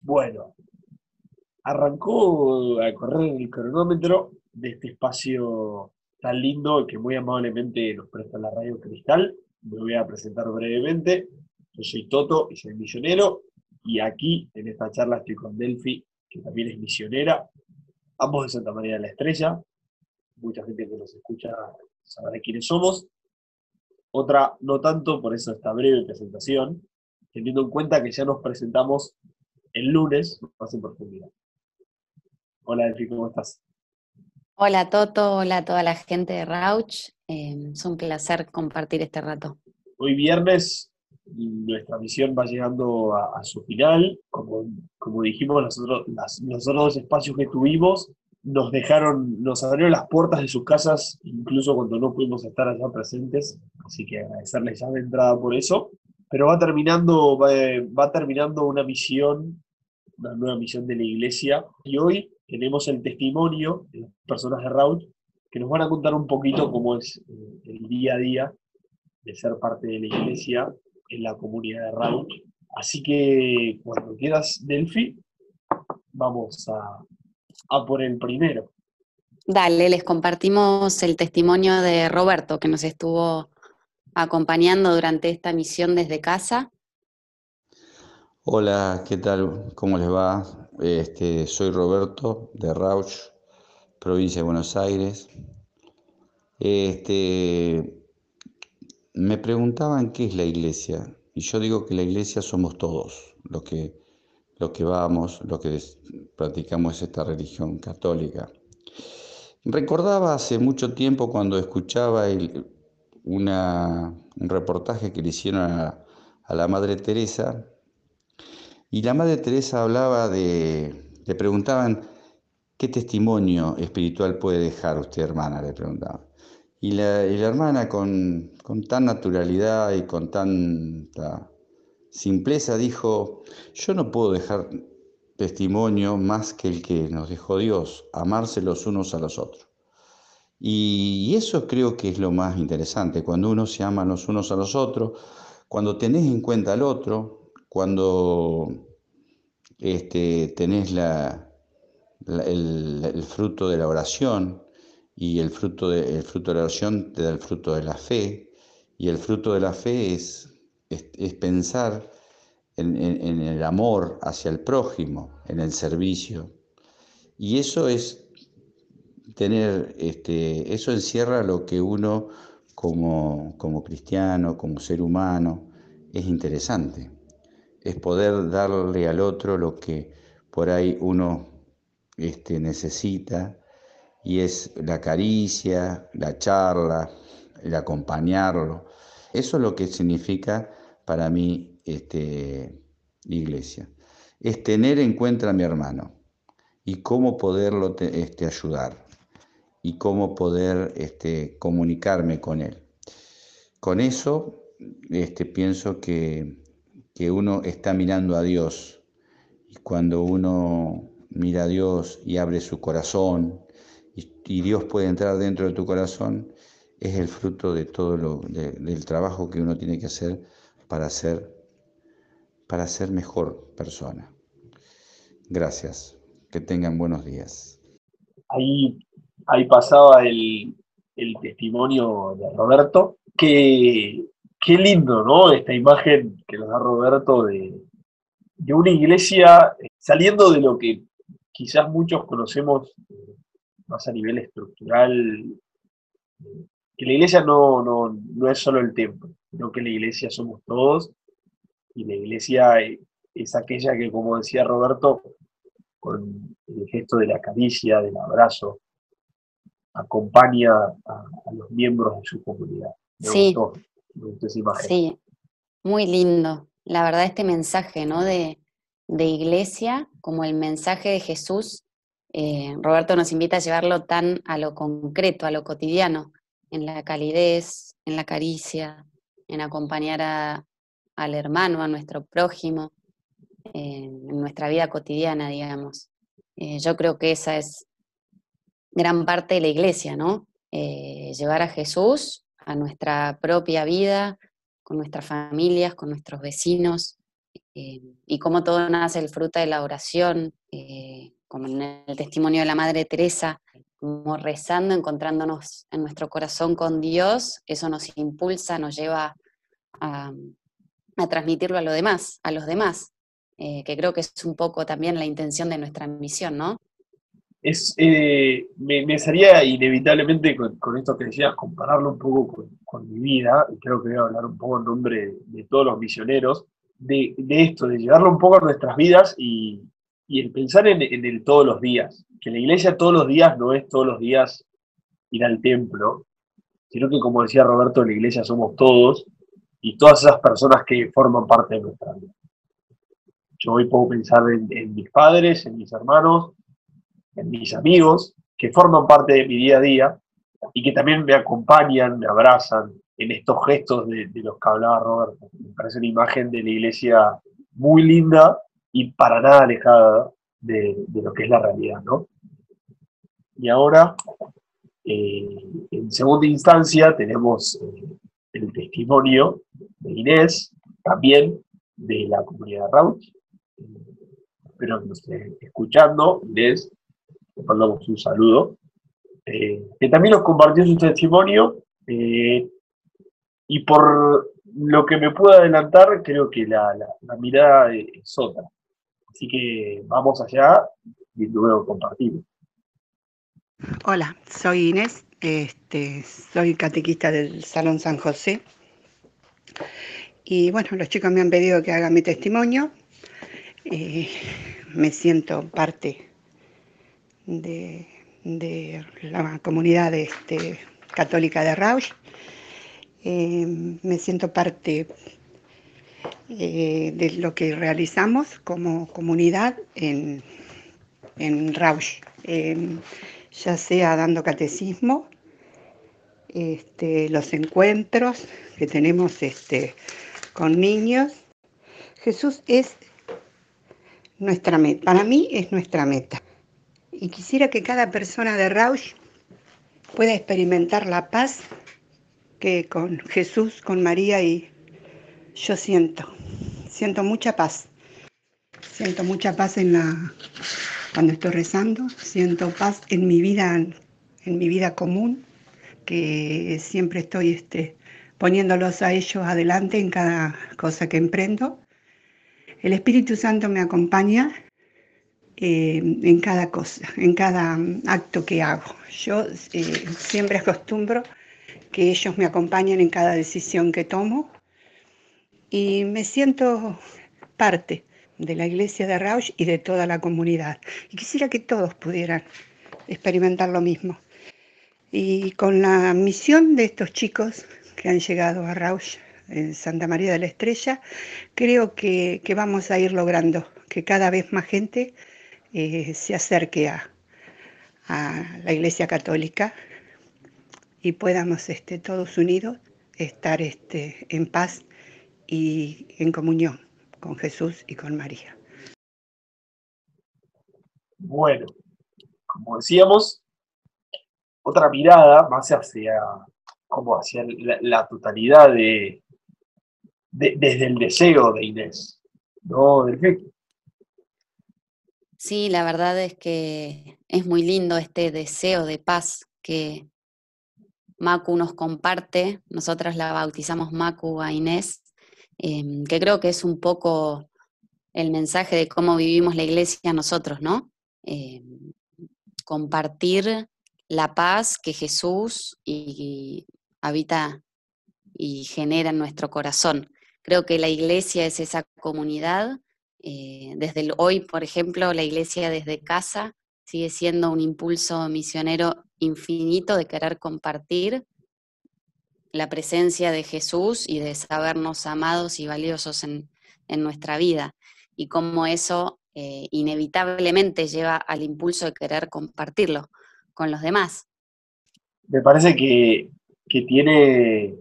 Bueno, arrancó a correr el cronómetro de este espacio tan lindo que muy amablemente nos presta la Radio Cristal. Me voy a presentar brevemente. Yo soy Toto y soy misionero. Y aquí, en esta charla, estoy con Delphi, que también es misionera. Ambos de Santa María de la Estrella. Mucha gente que nos escucha sabrá quiénes somos. Otra, no tanto, por eso esta breve presentación, teniendo en cuenta que ya nos presentamos el lunes más en profundidad. Hola, Delphi, ¿cómo estás? Hola, Toto. Hola a toda la gente de Rauch. Eh, es un placer compartir este rato. Hoy viernes nuestra misión va llegando a, su final. Como, como dijimos, nosotros, los otros dos espacios que tuvimos nos dejaron, nos abrieron las puertas de sus casas, incluso cuando no pudimos estar allá presentes. Así que agradecerles ya de entrada por eso pero va terminando, va, terminando una misión, una nueva misión de la iglesia, y hoy tenemos el testimonio de las personas de Raúl que nos van a contar un poquito cómo es eh, el día a día de ser parte de la iglesia en la comunidad de Raúl. Así que cuando quieras, Delphi, vamos a, a por el primero. Dale, les compartimos el testimonio de Roberto, que nos estuvo acompañando durante esta misión desde casa. Hola, ¿qué tal? ¿Cómo les va? Este, soy Roberto de Rauch, provincia de Buenos Aires. Este, me preguntaban qué es la iglesia y yo digo que la iglesia somos todos los que, los que vamos, los que practicamos esta religión católica. Recordaba hace mucho tiempo cuando escuchaba el, un reportaje que le hicieron a, la Madre Teresa y la Madre Teresa hablaba de, le preguntaban, ¿qué testimonio espiritual puede dejar usted, hermana? Le preguntaban. Y la, hermana con, con, tan naturalidad y con tanta simpleza dijo, yo no puedo dejar testimonio más que el que nos dejó Dios, amarse los unos a los otros. Y eso creo que es lo más interesante, cuando uno se ama los unos a los otros, cuando tenés en cuenta al otro, cuando este, tenés la, el, fruto de la oración y el fruto de, fruto de la oración te da el fruto de la fe y el fruto de la fe es, es, pensar en, en el amor hacia el prójimo, en el servicio. Y eso es tener, este, eso encierra lo que uno como, como cristiano, como ser humano, es interesante. Es poder darle al otro lo que por ahí uno este, necesita y es la caricia, la charla, el acompañarlo. Eso es lo que significa para mí este, iglesia. Es tener en cuenta a mi hermano y cómo poderlo este, ayudar y cómo poder este, comunicarme con Él. Con eso este, pienso que, uno está mirando a Dios y cuando uno mira a Dios y abre su corazón y, Dios puede entrar dentro de tu corazón, es el fruto de todo lo, del trabajo que uno tiene que hacer para ser, para ser mejor persona. Gracias. Que tengan buenos días. Ahí ahí pasaba el, testimonio de Roberto. Qué, qué, lindo, ¿no? Esta imagen que nos da Roberto de, una iglesia eh, saliendo de lo que quizás muchos conocemos eh, más a nivel estructural, eh, que la iglesia no, no, es solo el templo, sino que la iglesia somos todos y la iglesia es aquella que, como decía Roberto, con el gesto de la caricia, del abrazo, acompaña a, los miembros de su comunidad. sí, Sí, muy lindo. La verdad, este mensaje ¿no? de, iglesia, como el mensaje de Jesús, eh, Roberto nos invita a llevarlo tan a lo concreto, a lo cotidiano, en la calidez, en la caricia, en acompañar al hermano, a nuestro prójimo, eh, en nuestra vida cotidiana, digamos. Eh, yo creo que esa es gran parte de la iglesia, ¿no? Eh, llevar a Jesús a nuestra propia vida, con nuestras familias, con nuestros vecinos, eh, y cómo todo nace el fruto de la oración, como en el testimonio de la Madre Teresa, como rezando, encontrándonos en nuestro corazón con Dios, eso nos impulsa, nos lleva a, transmitirlo a los demás, a los demás, que creo que es un poco también la intención de nuestra misión, ¿no? Es, eh, me, sería inevitablemente con, esto que decías, compararlo un poco con, mi vida, y creo que voy a hablar un poco en nombre de, todos los misioneros, de, esto, de llevarlo un poco a nuestras vidas y, el pensar en, el todos los días, que la iglesia todos los días no es todos los días ir al templo, sino que como decía Roberto, la iglesia somos todos y todas esas personas que forman parte de nuestra vida. Yo hoy puedo pensar en mis padres, en mis hermanos, mis amigos, que forman parte de mi día a día y que también me acompañan, me abrazan en estos gestos de, los que hablaba Roberto. Me parece una imagen de la iglesia muy linda y para nada alejada de, lo que es la realidad, ¿no? Y ahora, eh, en segunda instancia, tenemos eh, el testimonio de Inés, también de la comunidad Rauch. espero que nos esté escuchando. Inés, le mandamos un saludo, eh, que también nos compartió su testimonio eh, y por lo que me puedo adelantar, creo que la, mirada es otra. Así que vamos allá y luego compartimos. Hola, soy Inés, este, soy catequista del Salón San José. Y bueno, los chicos me han pedido que haga mi testimonio. Eh, me siento parte de, la comunidad este, católica de Rausch. Eh, me siento parte eh, de lo que realizamos como comunidad en, en Rausch, ya sea dando catecismo, este, los encuentros que tenemos este, con niños. Jesús es nuestra meta, para mí es nuestra meta y quisiera que cada persona de Rausch pueda experimentar la paz que con Jesús, con María y yo siento. Siento mucha paz. Siento mucha paz en la cuando estoy rezando, siento paz en mi vida en mi vida común, que siempre estoy este, poniéndolos a ellos adelante en cada cosa que emprendo. El Espíritu Santo me acompaña eh, en cada cosa, en cada acto que hago. Yo eh, siempre acostumbro que ellos me acompañen en cada decisión que tomo y me siento parte de la iglesia de Rausch y de toda la comunidad. Y quisiera que todos pudieran experimentar lo mismo. Y con la misión de estos chicos que han llegado a Rausch en Santa María de la Estrella, creo que, que vamos a ir logrando que cada vez más gente eh, se acerque a, la Iglesia Católica y podamos este, todos unidos estar este, en paz y en comunión con Jesús y con María. Bueno, como decíamos, otra mirada más hacia, como hacia la, totalidad de, desde el deseo de Inés, ¿no? Sí, la verdad es que es muy lindo este deseo de paz que Macu nos comparte. Nosotras la bautizamos Macu a Inés, em, que creo que es un poco el mensaje de cómo vivimos la iglesia nosotros, ¿no? Em, compartir la paz que Jesús habita y genera en nuestro corazón. Creo que la iglesia es esa comunidad eh, desde hoy, por ejemplo, la iglesia desde casa sigue siendo un impulso misionero infinito de querer compartir la presencia de Jesús y de sabernos amados y valiosos en, nuestra vida. Y cómo eso eh, inevitablemente lleva al impulso de querer compartirlo con los demás. Me parece que, tiene,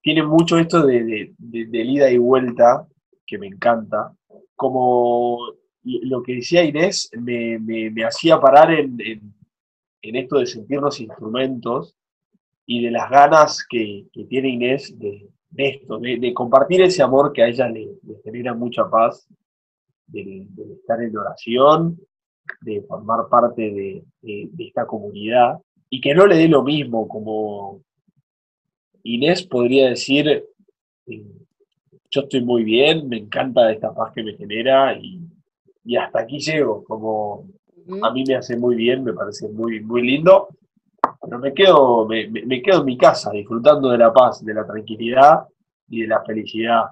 tiene mucho esto de, de ida y vuelta que me encanta. Como lo que decía Inés, me, hacía parar en, esto de sentir los instrumentos y de las ganas que, tiene Inés de, esto, de, compartir ese amor que a ella le, genera mucha paz, de, estar en oración, de formar parte de, esta comunidad, y que no le dé lo mismo, como Inés podría decir, eh, yo estoy muy bien, me encanta esta paz que me genera y, hasta aquí llego, como a mí me hace muy bien, me parece muy, muy lindo, pero me quedo, me, quedo en mi casa disfrutando de la paz, de la tranquilidad y de la felicidad.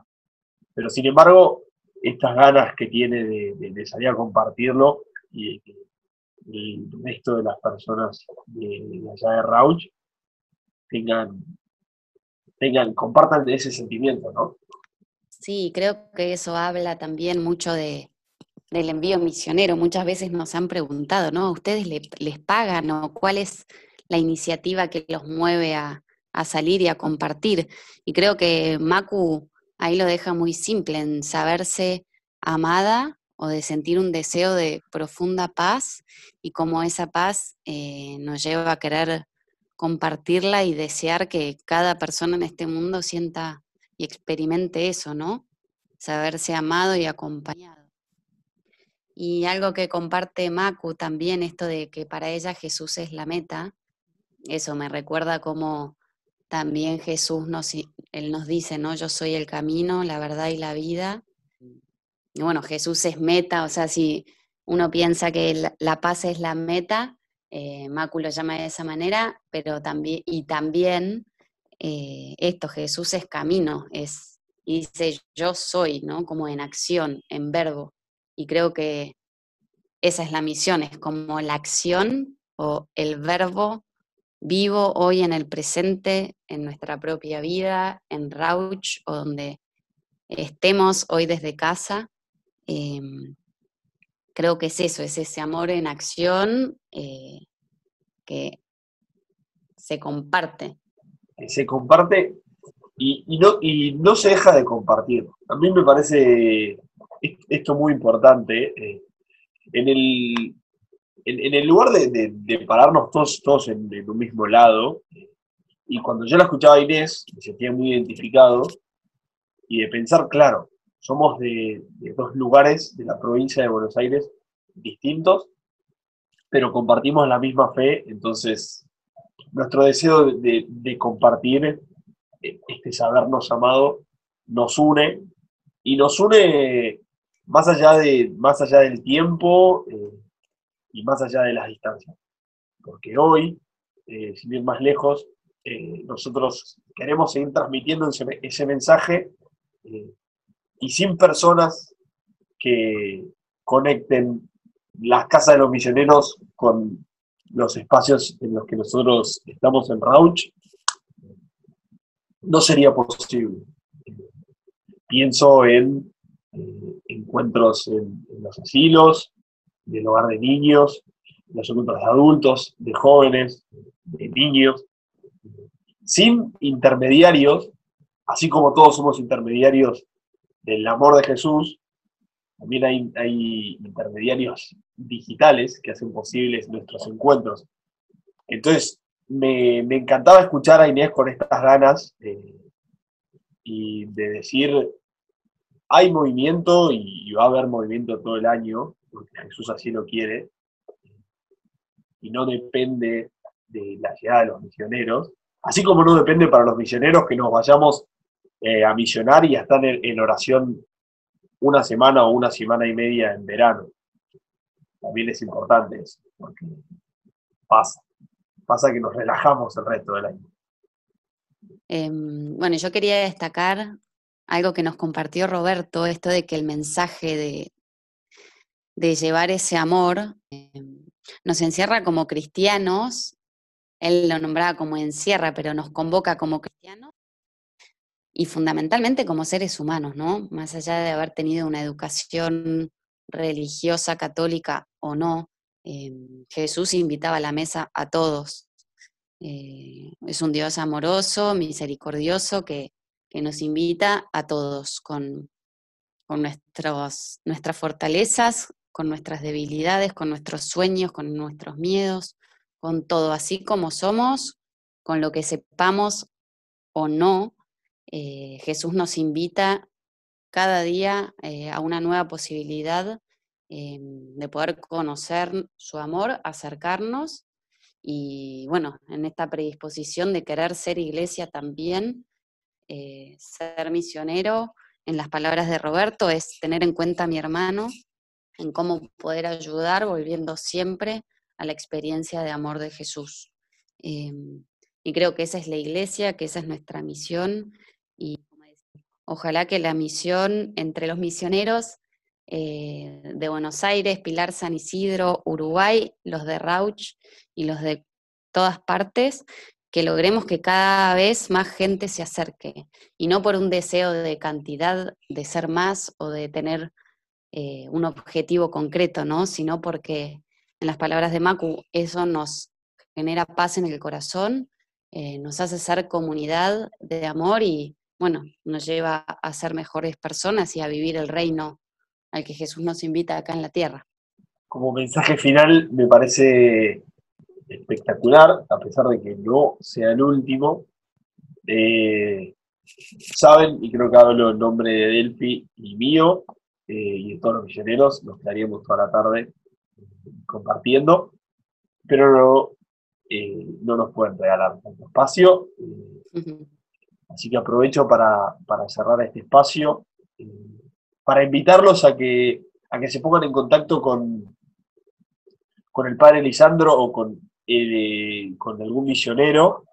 Pero sin embargo, estas ganas que tiene de, salir a compartirlo y que el resto de las personas de, allá de Rauch tengan, tengan, compartan ese sentimiento, ¿no? Sí, creo que eso habla también mucho de, del envío misionero. Muchas veces nos han preguntado, ¿no? ¿Ustedes les pagan o cuál es la iniciativa que los mueve a, salir y a compartir. Y creo que Maku ahí lo deja muy simple, en saberse amada o de sentir un deseo de profunda paz y cómo esa paz eh, nos lleva a querer compartirla y desear que cada persona en este mundo sienta y experimente eso, ¿no? Saberse amado y acompañado. Y algo que comparte Maku también, esto de que para ella Jesús es la meta, eso me recuerda como también Jesús nos, él nos dice, ¿no? Yo soy el camino, la verdad y la vida. Y bueno, Jesús es meta, o sea, si uno piensa que la, paz es la meta, eh, Macu lo llama de esa manera, pero también, y también eh, esto, Jesús es camino, es, y dice yo soy, ¿no? Como en acción, en verbo. Y creo que esa es la misión, es como la acción o el verbo vivo hoy en el presente, en nuestra propia vida, en Rauch o donde estemos hoy desde casa. Em, creo que es eso, es ese amor en acción eh, que se comparte. Se comparte y, no, y no se deja de compartir. A mí me parece esto muy importante. Eh, en el, en, el lugar de, pararnos todos, todos en, un mismo lado, y cuando yo la escuchaba a Inés, me sentía muy identificado, y de pensar, claro, somos de, dos lugares de la provincia de Buenos Aires distintos, pero compartimos la misma fe, entonces nuestro deseo de, compartir este sabernos amado nos une, y nos une más allá, de, más allá del tiempo, eh, y más allá de las distancias. Porque hoy, eh, sin ir más lejos, eh, nosotros queremos seguir transmitiendo ese, mensaje eh, y sin personas que conecten las casas de los misioneros con los espacios en los que nosotros estamos en Rauch, no sería posible. Pienso en encuentros en, los asilos, del hogar de niños, los encuentros de adultos, de jóvenes, de niños, sin intermediarios, así como todos somos intermediarios del amor de Jesús, también hay, intermediarios digitales que hacen posibles nuestros encuentros. Entonces, me, encantaba escuchar a Inés con estas ganas eh, y de decir, hay movimiento y va a haber movimiento todo el año, porque Jesús así lo quiere, y no depende de la llegada de los misioneros, así como no depende para los misioneros que nos vayamos eh, a misionar y a estar en, oración una semana o una semana y media en verano. También es importante eso, porque pasa, pasa que nos relajamos el resto del año. Em, bueno, yo quería destacar algo que nos compartió Roberto, esto de que el mensaje de, de llevar ese amor, em, nos encierra como cristianos, él lo nombraba como encierra, pero nos convoca como cristianos y fundamentalmente como seres humanos, ¿no? Más allá de haber tenido una educación religiosa, católica o no, em, Jesús invitaba a la mesa a todos. Eh, es un Dios amoroso, misericordioso, que, nos invita a todos con, con nuestros, nuestras fortalezas, con nuestras debilidades, con nuestros sueños, con nuestros miedos, con todo, así como somos, con lo que sepamos o no, eh, Jesús nos invita cada día eh, a una nueva posibilidad de poder conocer su amor, acercarnos y bueno, en esta predisposición de querer ser iglesia también, ser misionero, en las palabras de Roberto, es tener en cuenta a mi hermano, en cómo poder ayudar, volviendo siempre a la experiencia de amor de Jesús. Y creo que esa es la iglesia, que esa es nuestra misión. Y ojalá que la misión entre los misioneros eh, de Buenos Aires, Pilar San Isidro, Uruguay, los de Rauch y los de todas partes, que logremos que cada vez más gente se acerque. Y no por un deseo de cantidad, de ser más o de tener eh, un objetivo concreto, ¿no? Sino porque, en las palabras de Macu, eso nos genera paz en el corazón eh, nos hace ser comunidad de amor y, bueno, nos lleva a ser mejores personas y a vivir el reino al que Jesús nos invita acá en la tierra. Como mensaje final, me parece espectacular, a pesar de que no sea el último. Eh, saben, y creo que hablo en nombre de Delphi y mío, eh, y de todos los misioneros, nos quedaríamos toda la tarde compartiendo, pero no, eh, no nos pueden regalar tanto espacio. Eh, así que aprovecho para, cerrar este espacio, eh, para invitarlos a que, a que se pongan en contacto con, con el padre Lisandro o con, con algún misionero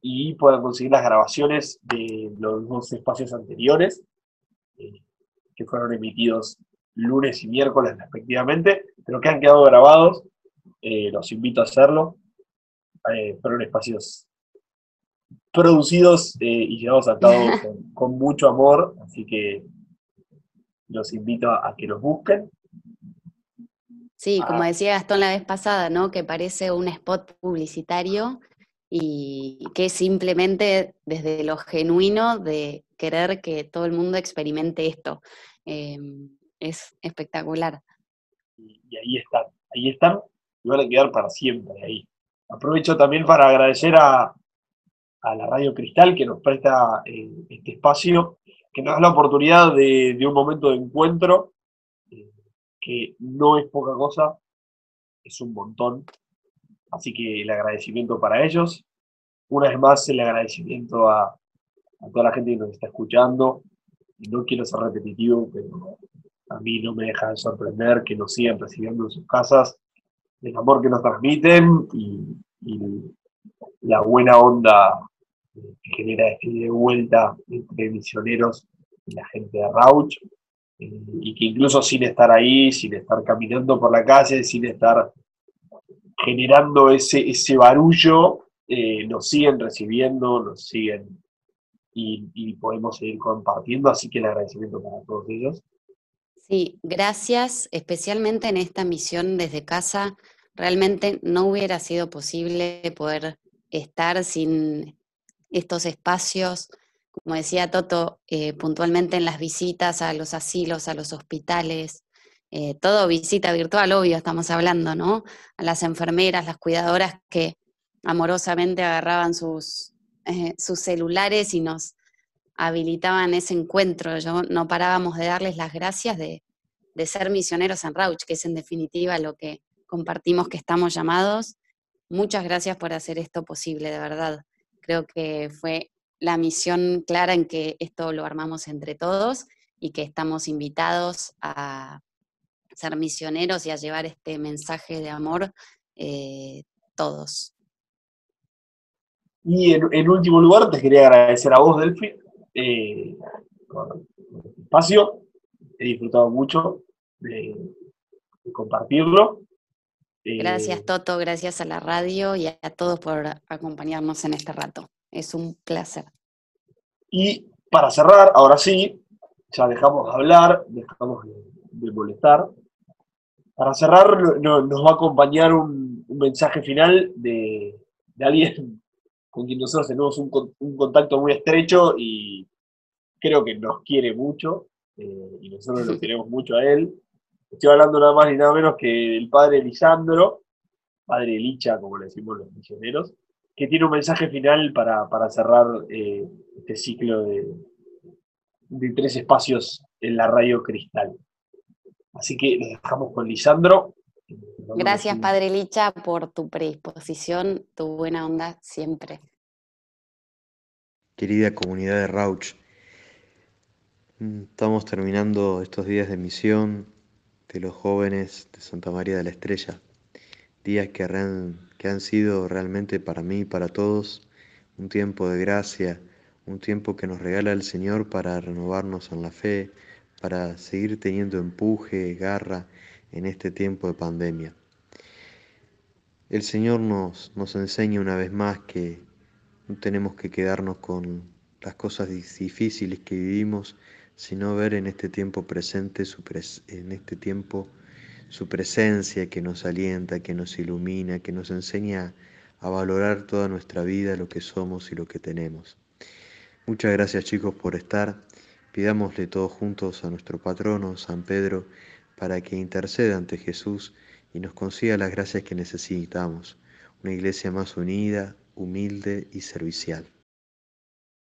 y puedan conseguir las grabaciones de los dos espacios anteriores, que fueron emitidos lunes y miércoles respectivamente, pero que han quedado grabados. los invito a hacerlo eh, fueron espacios producidos eh, y llevados a cabo con, mucho amor, así que los invito a, que los busquen. Sí, como ah. decía Gastón la vez pasada, ¿no? Que parece un spot publicitario y que simplemente desde lo genuino de querer que todo el mundo experimente esto. Em, es espectacular. Y, y, ahí están, ahí están, y van a quedar para siempre ahí. Aprovecho también para agradecer a, la Radio Cristal que nos presta eh, este espacio, que nos da la oportunidad de, un momento de encuentro, eh, que no es poca cosa, es un montón. Así que el agradecimiento para ellos. Una vez más, el agradecimiento a, a toda la gente que nos está escuchando. No quiero ser repetitivo, pero a mí no me deja de sorprender que nos sigan recibiendo en sus casas el amor que nos transmiten y, la buena onda genera este de vuelta entre misioneros y la gente de Rauch, eh, y que incluso sin estar ahí, sin estar caminando por la calle, sin estar generando ese, ese barullo, eh, nos siguen recibiendo, nos siguen y, y, podemos seguir compartiendo, así que el agradecimiento para todos ellos. Sí, gracias, especialmente en esta misión desde casa realmente no hubiera sido posible poder estar sin estos espacios, como decía Toto, eh, puntualmente en las visitas a los asilos, a los hospitales, eh, todo visita virtual, obvio, estamos hablando, ¿no? A las enfermeras, las cuidadoras que amorosamente agarraban sus, eh, sus celulares y nos habilitaban ese encuentro. Yo, no parábamos de darles las gracias de, de ser misioneros en Rauch, que es en definitiva lo que compartimos que estamos llamados. Muchas gracias por hacer esto posible, de verdad. Creo que fue la misión clara en que esto lo armamos entre todos y que estamos invitados a ser misioneros y a llevar este mensaje de amor eh, todos. Y en, último lugar, te quería agradecer a vos, Delphi, eh, por el espacio. He disfrutado mucho de compartirlo. Gracias eh, Toto, gracias a la radio y a, todos por acompañarnos en este rato. Es un placer. Y para cerrar, ahora sí, ya dejamos de hablar, dejamos de, molestar. Para cerrar, nos va a acompañar un, mensaje final de, alguien con quien nosotros tenemos un, contacto muy estrecho y creo que nos quiere mucho, eh, y nosotros lo queremos mucho a él. Estoy hablando nada más ni nada menos que del padre Lisandro, padre Licha, como le decimos los misioneros, que tiene un mensaje final para, cerrar eh, este ciclo de, de tres espacios en la radio Cristal. Así que nos dejamos con Lisandro. Gracias, Padre Licha, por tu predisposición, tu buena onda siempre. Querida comunidad de Rauch, estamos terminando estos días de misión de los jóvenes de Santa María de la Estrella, días que han, que han sido realmente para mí y para todos un tiempo de gracia, un tiempo que nos regala el Señor para renovarnos en la fe, para seguir teniendo empuje, garra en este tiempo de pandemia. El Señor nos, nos enseña una vez más que no tenemos que quedarnos con las cosas difíciles que vivimos, sino ver en este tiempo presente, su en este tiempo su presencia que nos alienta, que nos ilumina, que nos enseña a valorar toda nuestra vida, lo que somos y lo que tenemos. Muchas gracias chicos por estar. Pidámosle todos juntos a nuestro patrono, San Pedro, para que interceda ante Jesús y nos consiga las gracias que necesitamos. Una iglesia más unida, humilde y servicial.